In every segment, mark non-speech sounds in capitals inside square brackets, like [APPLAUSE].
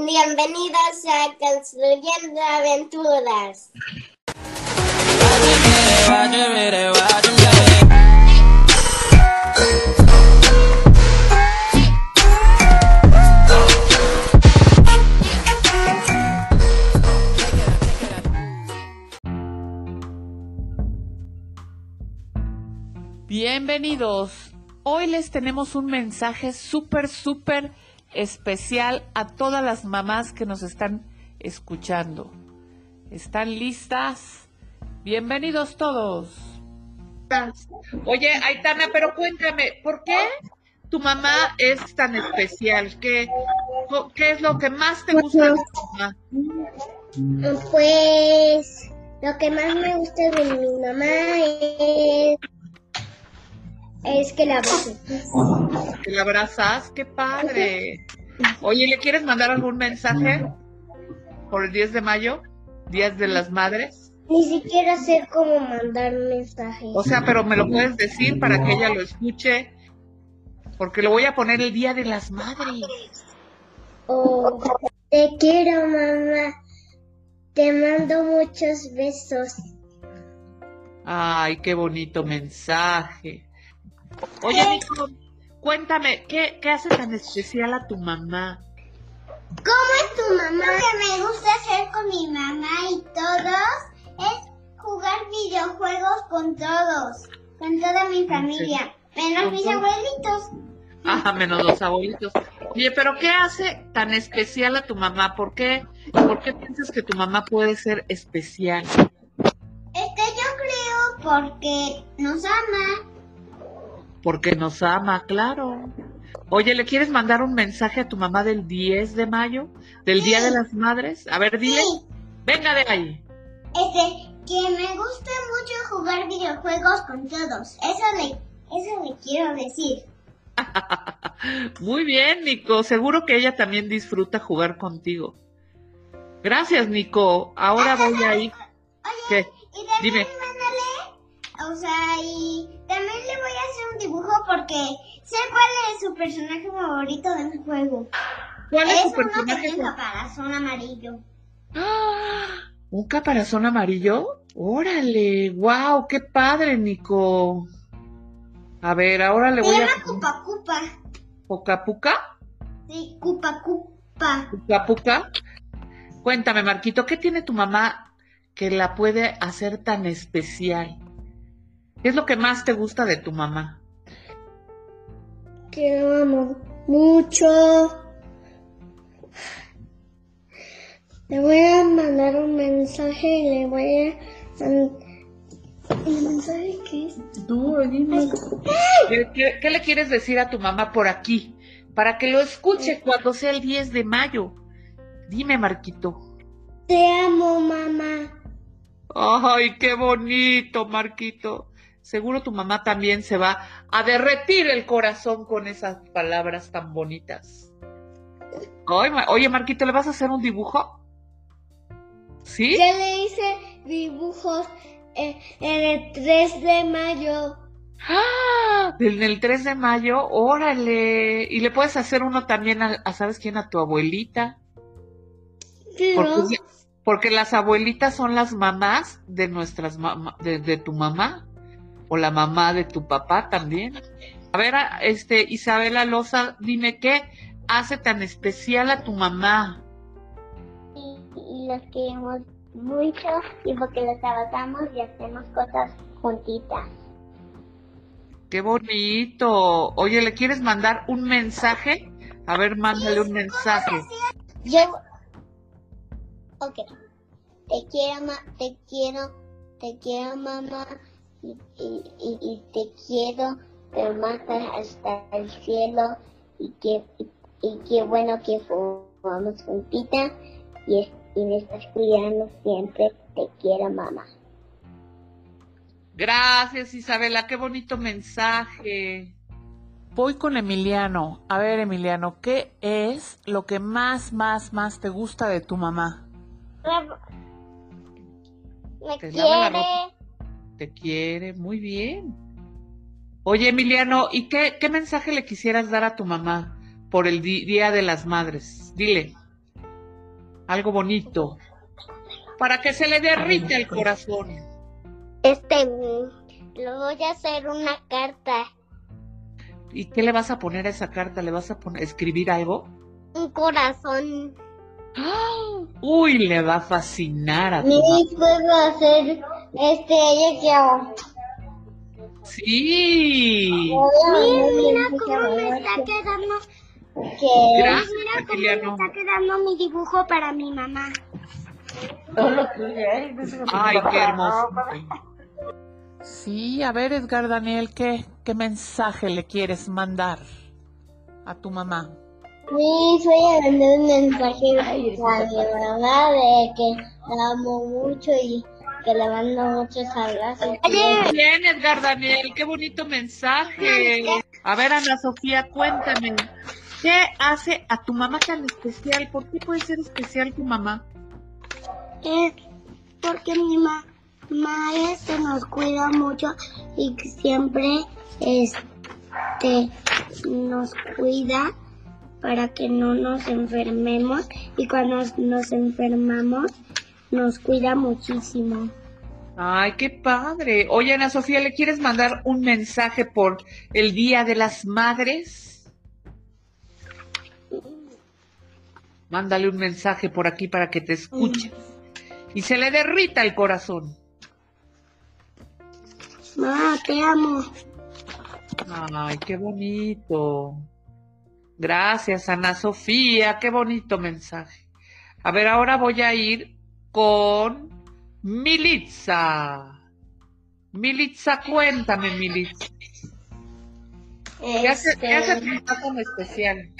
Bienvenidos a Construyendo Aventuras. Bienvenidos. Hoy les tenemos un mensaje súper, súper especial a todas las mamás que nos están escuchando. ¿Están listas? Bienvenidos todos. Oye, Aitana, pero cuéntame, ¿por qué tu mamá es tan especial? ¿Qué, qué es lo que más te gusta de tu mamá? Pues lo que más me gusta de mi mamá es, es que la abrazo. ¿Que la abrazas? ¡Qué padre! Oye, ¿le quieres mandar algún mensaje por el 10 de mayo? ¿Días de las Madres? Ni siquiera sé cómo mandar un mensaje. O sea, pero me lo puedes decir para que ella lo escuche, porque lo voy a poner el Día de las Madres. Oh, te quiero, mamá. Te mando muchos besos. Ay, qué bonito mensaje. Oye, Nico, cuéntame, ¿qué, ¿qué hace tan especial a tu mamá? ¿Cómo es tu mamá? Lo que me gusta hacer con mi mamá y todos es jugar videojuegos con todos, con toda mi familia, menos mis abuelitos. Ah, menos los abuelitos. Oye, pero ¿qué hace tan especial a tu mamá? ¿Por qué, ¿Por qué piensas que tu mamá puede ser especial? Este, yo creo porque nos ama. Porque nos ama, claro. Oye, ¿le quieres mandar un mensaje a tu mamá del 10 de mayo? ¿Del Día de las Madres? A ver, dile. Sí. Venga de ahí. Este, que me gusta mucho jugar videojuegos con todos. Eso le, eso le quiero decir. [LAUGHS] Muy bien, Nico. Seguro que ella también disfruta jugar contigo. Gracias, Nico. Ahora voy a ir. ¿Qué? Y también Dime. mándale, o sea, y un dibujo porque sé cuál es su personaje favorito del juego. ¿Cuál es es uno que personaje? tiene un caparazón amarillo. ¡Ah! ¿Un caparazón amarillo? Órale, wow, qué padre, Nico. A ver, ahora le Se voy a llama Cupa Cupa. ¿Puca Puca? Sí, Cupa Cupa. ¿Puca Puca? Cuéntame, Marquito, ¿qué tiene tu mamá que la puede hacer tan especial? ¿Qué es lo que más te gusta de tu mamá? Que amo mucho. Le voy a mandar un mensaje y le voy a... ¿El mensaje qué es? Tú, dime. ¿Qué, qué- qué le quieres decir a tu mamá por aquí? Para que lo escuche cuando sea el 10 de mayo. Dime, Marquito. Te amo, mamá. Ay, qué bonito, Marquito. Seguro tu mamá también se va a derretir el corazón con esas palabras tan bonitas. Oye, Marquito, ¿le vas a hacer un dibujo? ¿Sí? Yo le hice dibujos eh, en el 3 de mayo. ¡Ah! En el 3 de mayo, órale. Y le puedes hacer uno también a, a, ¿sabes quién? A tu abuelita. Pero Porque, porque las abuelitas son las mamás de nuestras de, de tu mamá. O la mamá de tu papá también. A ver, este, Isabela Loza, dime qué hace tan especial a tu mamá. y, y los queremos mucho y porque los abrazamos y hacemos cosas juntitas. Qué bonito. Oye, ¿le quieres mandar un mensaje? A ver, mándale un mensaje. Yo. Ok. Te quiero, ma te quiero, te quiero, mamá. Y, y, y, y te quiero, pero más hasta el cielo. Y que, y, y qué bueno que jugamos juntitas. Y, y me estás cuidando siempre. Te quiero, mamá. Gracias, Isabela, qué bonito mensaje. Voy con Emiliano. A ver, Emiliano, ¿qué es lo que más, más, más te gusta de tu mamá? Me Te la ropa. Te quiere, muy bien. Oye, Emiliano, ¿y qué, qué mensaje le quisieras dar a tu mamá por el Día de las Madres? Dile. Algo bonito. Para que se le derrite el corazón. Este, mm, le voy a hacer una carta. ¿Y qué le vas a poner a esa carta? ¿Le vas a poner, escribir algo? Un corazón. ¡Ah! Uy, le va a fascinar a tu Mi mamá. puedo hacer este, ella que hago. Sí. Mira cómo me está quedando. Que Gracias, mira cómo Emiliano. me está quedando mi dibujo para mi mamá. Ay, qué hermoso. Sí, a ver, Edgar Daniel, ¿qué, ¿qué mensaje le quieres mandar a tu mamá? Sí, voy a mandar un mensaje a mi mamá de que la amo mucho y que le mando muchos abrazos. Muy bien, Edgar Daniel, qué bonito mensaje. A ver, Ana Sofía, cuéntame, ¿qué hace a tu mamá tan especial? ¿Por qué puede ser especial tu mamá? Es porque mi mamá este nos cuida mucho y siempre este nos cuida para que no nos enfermemos y cuando nos enfermamos nos cuida muchísimo. Ay, qué padre. Oye, Ana Sofía, ¿le quieres mandar un mensaje por el Día de las Madres? Mándale un mensaje por aquí para que te escuche. Y se le derrita el corazón. Mamá, te amo. Ay, qué bonito. Gracias, Ana Sofía, qué bonito mensaje. A ver, ahora voy a ir con Militza. Militza, cuéntame, Militza. ¿Qué hace, qué hace tu mamá tan especial?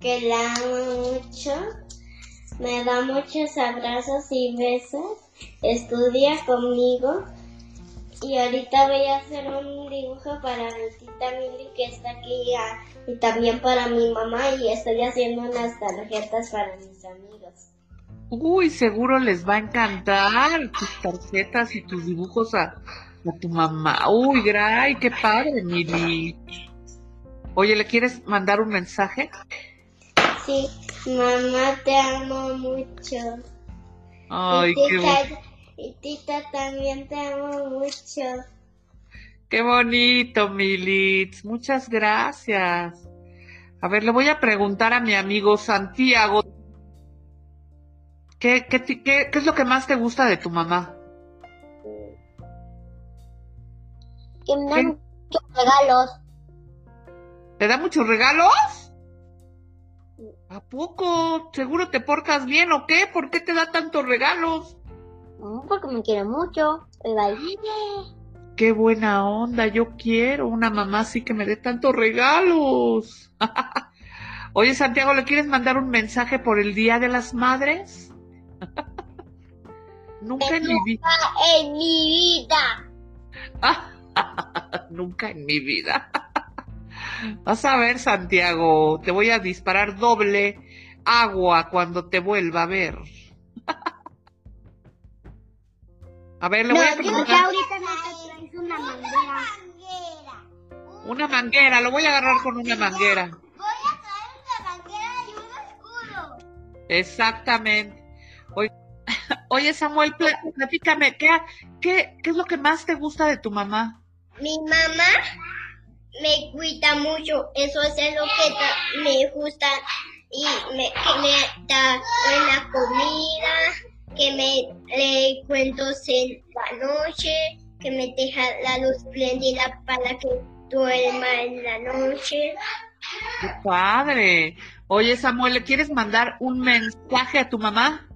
que la amo mucho, me da muchos abrazos y besos, estudia conmigo y ahorita voy a hacer un dibujo para mi tita Mili que está aquí ah, y también para mi mamá y estoy haciendo unas tarjetas para mis amigos. Uy, seguro les va a encantar tus tarjetas y tus dibujos a, a tu mamá. Uy, gray, qué padre, Mili. Oye, ¿le quieres mandar un mensaje? Sí, mamá te amo mucho. Ay, y, qué, tita, bo- y tita también te amo mucho. qué bonito, Militz. Muchas gracias. A ver, le voy a preguntar a mi amigo Santiago. ¿Qué, qué, qué- qué es lo que más te gusta de tu mamá? Que me dan muchos regalos. ¿Te da muchos regalos? ¿A poco? ¿Seguro te portas bien o qué? ¿Por qué te da tantos regalos? Porque me quiere mucho. Qué buena onda, yo quiero una mamá así que me dé tantos regalos. [LAUGHS] Oye, Santiago, ¿le quieres mandar un mensaje por el Día de las Madres? [LAUGHS] [LAUGHS] Nunca en mi vida. En mi vida. Nunca en mi vida. Vas a ver, Santiago, te voy a disparar doble agua cuando te vuelva a ver. [LAUGHS] A ver, le voy a preguntar. ahorita no te traes una manguera. Una manguera, lo voy a agarrar con una manguera. Voy a traer una manguera y un escudo. Exactamente. Oye, [LAUGHS] oye, Samuel, pla- platícame, ¿qué, qué, ¿qué es lo que más te gusta de tu mamá? Mi mamá me cuida mucho. Eso es lo que me gusta. Y me, que me da buena comida, que me lee cuentos en la noche, que me deja la luz prendida para que duerma en la noche. ¡Qué padre! Oye, Samuel, ¿le quieres mandar un mensaje a tu mamá?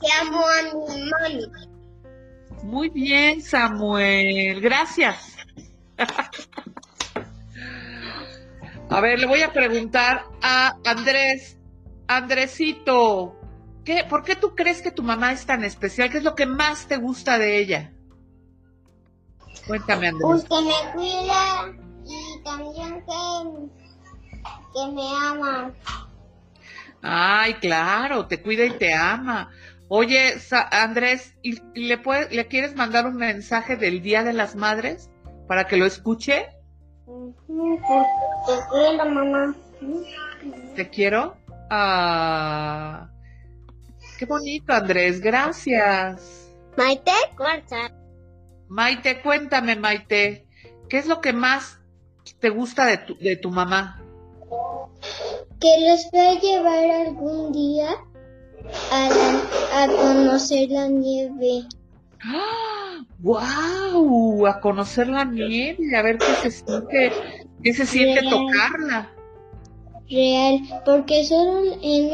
Que amo a mi mami. Muy bien, Samuel. Gracias. A ver, le voy a preguntar a Andrés. Andresito, ¿qué, ¿por qué tú crees que tu mamá es tan especial? ¿Qué es lo que más te gusta de ella? Cuéntame, Andrés. Pues que me cuida y también que, que me ama. Ay, claro, te cuida y te ama. Oye, Sa- Andrés, ¿y, y le, puedes, le quieres mandar un mensaje del Día de las Madres para que lo escuche? Te quiero, mamá. Te quiero. Ah, qué bonito, Andrés, gracias. Maite, cuarta. Maite, cuéntame, Maite, ¿qué es lo que más te gusta de tu, de tu mamá? Que los voy a llevar algún día a, la- a conocer la nieve. ¡Ah! ¡Wow! A conocer la nieve, a ver qué se siente, qué se siente Bien. tocarla. Real, porque solo en,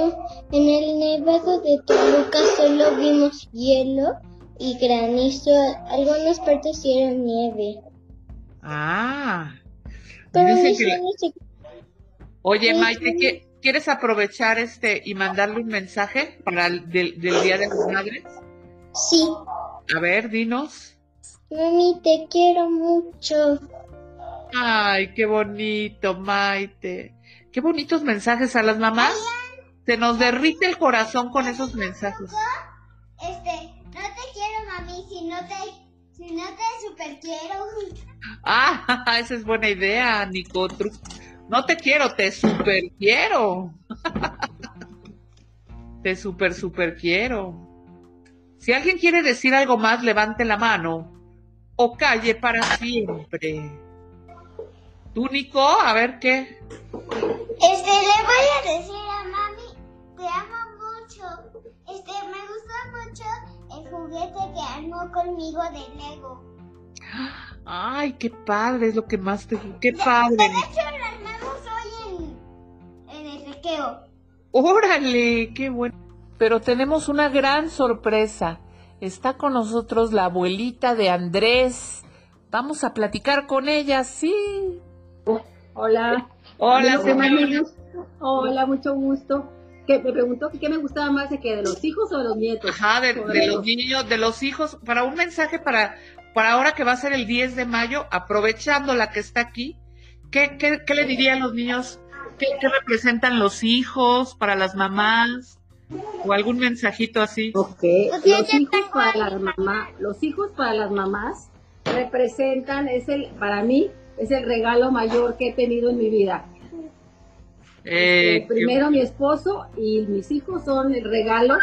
en el nevado de Toluca solo vimos hielo y granizo. Algunas partes era nieve. Ah. Pero Dicen mis que Oye, Maite. ¿qué- ¿quieres aprovechar este y mandarle un mensaje para el del, del Día de las Madres? Sí, A ver, dinos. mami, te quiero mucho. Ay, qué bonito, Maite. Qué bonitos mensajes a las mamás. Se nos derrite el corazón con esos mensajes. Este, no te quiero, mami, si no te, si no te super quiero. Ah, [LAUGHS] esa es buena idea, Nicotru. No te quiero, te super quiero. [LAUGHS] Te super, super quiero. Si alguien quiere decir algo más, levante la mano o calle para siempre. ¿Tú, Nico? A ver qué. Este, le voy a decir a mami, te amo mucho. Este, me gusta mucho el juguete que armó conmigo de Lego. Ay, qué padre, es lo que más te... ¡Qué padre! De hecho, ¡Órale! ¡Qué bueno! Pero tenemos una gran sorpresa. Está con nosotros la abuelita de Andrés. Vamos a platicar con ella, sí. Hola. Hola. Hola, mucho gusto. Que me preguntó que qué me gustaba más de que de los hijos o de los nietos. Ajá, de, los niños, de los hijos, para un mensaje para, para ahora que va a ser el 10 de mayo, aprovechando la que está aquí, ¿qué, qué, qué le dirían los niños? ¿Qué, qué representan los hijos para las mamás? ¿O algún mensajito así? Ok. Pues Los hijos para las mamás, los hijos para las mamás representan es el para mí es el regalo mayor que he tenido en mi vida. Eh, Eh, primero mi esposo y mis hijos son el regalo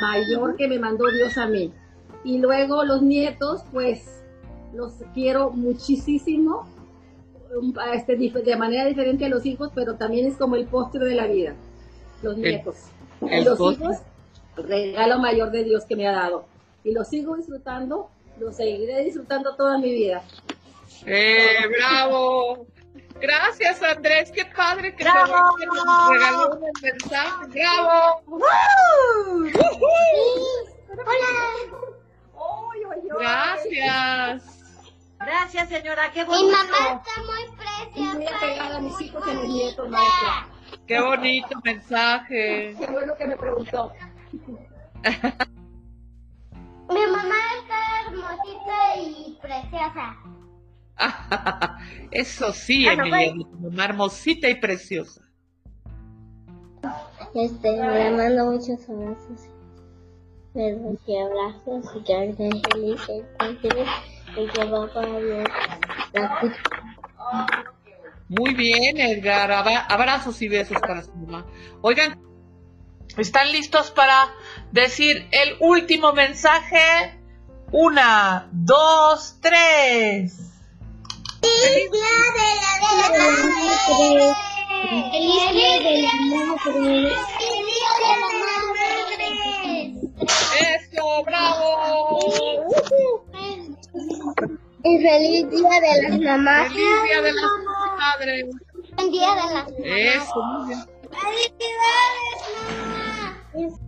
mayor que me mandó Dios a mí. Y luego los nietos, pues los quiero muchísimo, a este, de manera diferente a los hijos, pero también es como el postre de la vida, los nietos. el y los postre. hijos, regalo mayor de Dios que me ha dado. Y los sigo disfrutando, los seguiré disfrutando toda mi vida. ¡Eh, bravo! Gracias, Andrés. Qué padre que ¡Bravo! te regaló un mensaje. ¡Bravo! Gracias. Gracias, señora, qué Mi bonito. mamá está muy preciosa. pegar a mis hijos y a mis nietos, maestra. Qué bonito mensaje. Qué bueno que me preguntó. [LAUGHS] Mi mamá está hermosita y preciosa. [LAUGHS] Eso sí, Bueno, Emilia, tu mamá hermosita y preciosa. Este, le mando muchos abrazos. Besos y abrazos y que esté feliz, que esté Muy bien, Edgar. Abra- Abrazos y besos para su mamá. Oigan, ¿están listos para decir el último mensaje? Una, dos, tres. ¡Feliz día de la madre! ¡Feliz día de la madre! ¡Feliz día de la madre! ¡Eso, bravo! Y feliz día de las mamás. Feliz día de las madres. Feliz día de las mamás. Eso. Felicidades, mamá.